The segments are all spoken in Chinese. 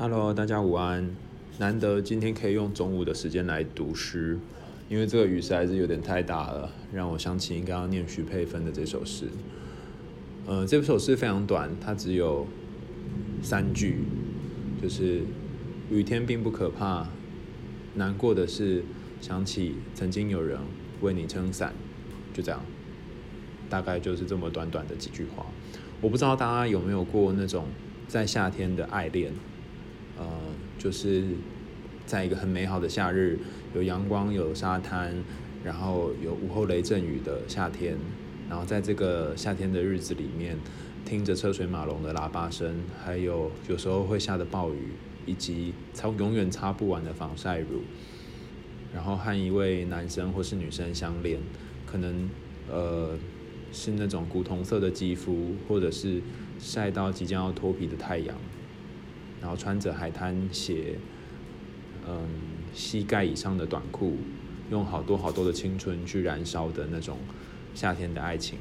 Hello，大家午安。难得今天可以用中午的时间来读诗，因为这个雨实在是有点太大了，让我想起应该要念徐佩芬的这首诗。呃，这首诗非常短，它只有三句，就是雨天并不可怕，难过的是想起曾经有人为你撑伞，就这样，大概就是这么短短的几句话。我不知道大家有没有过那种在夏天的爱恋。就是在一个很美好的夏日，有阳光、有沙滩，然后有午后雷阵雨的夏天，然后在这个夏天的日子里面，听着车水马龙的喇叭声，还有有时候会下的暴雨，以及擦永远擦不完的防晒乳，然后和一位男生或是女生相恋，可能呃是那种古铜色的肌肤，或者是晒到即将要脱皮的太阳。然后穿着海滩鞋，嗯，膝盖以上的短裤，用好多好多的青春去燃烧的那种夏天的爱情，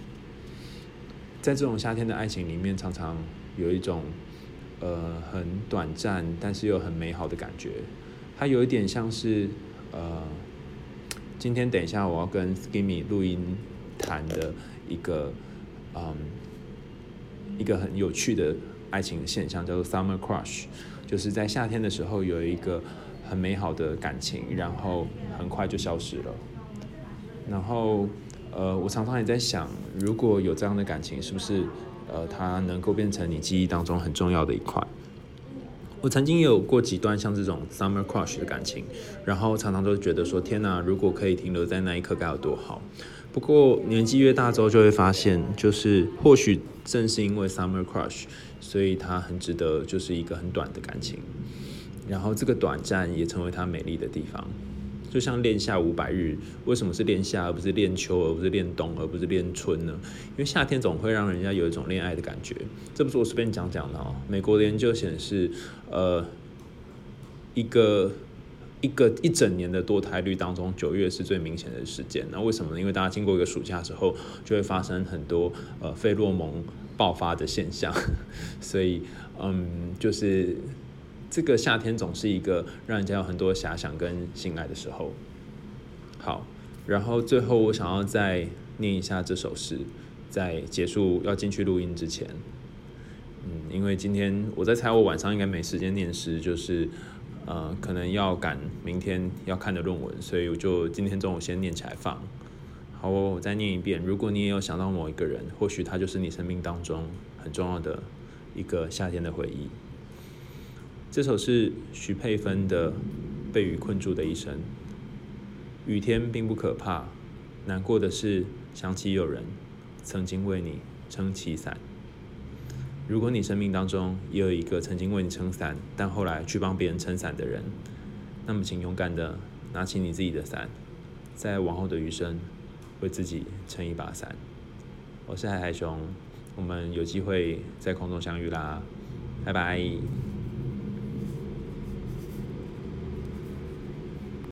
在这种夏天的爱情里面，常常有一种呃很短暂，但是又很美好的感觉。它有一点像是呃，今天等一下我要跟 Skimmy 录音谈的一个嗯一个很有趣的。爱情的现象叫做 summer crush，就是在夏天的时候有一个很美好的感情，然后很快就消失了。然后，呃，我常常也在想，如果有这样的感情，是不是呃，它能够变成你记忆当中很重要的一块？我曾经有过几段像这种 summer crush 的感情，然后常常都觉得说，天哪，如果可以停留在那一刻该有多好。不过年纪越大之后，就会发现，就是或许正是因为 summer crush，所以它很值得，就是一个很短的感情。然后这个短暂也成为它美丽的地方。就像恋夏五百日，为什么是恋夏而不是恋秋，而不是恋冬，而不是恋春呢？因为夏天总会让人家有一种恋爱的感觉。这不是我随便讲讲的哦。美国的研究显示，呃，一个。一个一整年的堕胎率当中，九月是最明显的时间。那为什么呢？因为大家经过一个暑假之后，就会发生很多呃费洛蒙爆发的现象。所以，嗯，就是这个夏天总是一个让人家有很多遐想跟性爱的时候。好，然后最后我想要再念一下这首诗，在结束要进去录音之前。嗯，因为今天我在猜，我晚上应该没时间念诗，就是。呃，可能要赶明天要看的论文，所以我就今天中午先念起来放。好，我再念一遍。如果你也有想到某一个人，或许他就是你生命当中很重要的一个夏天的回忆。这首是徐佩芬的《被雨困住的一生》。雨天并不可怕，难过的是想起有人曾经为你撑起伞。如果你生命当中也有一个曾经为你撑伞，但后来去帮别人撑伞的人，那么请勇敢的拿起你自己的伞，在往后的余生为自己撑一把伞。我是海海熊，我们有机会在空中相遇啦，拜拜。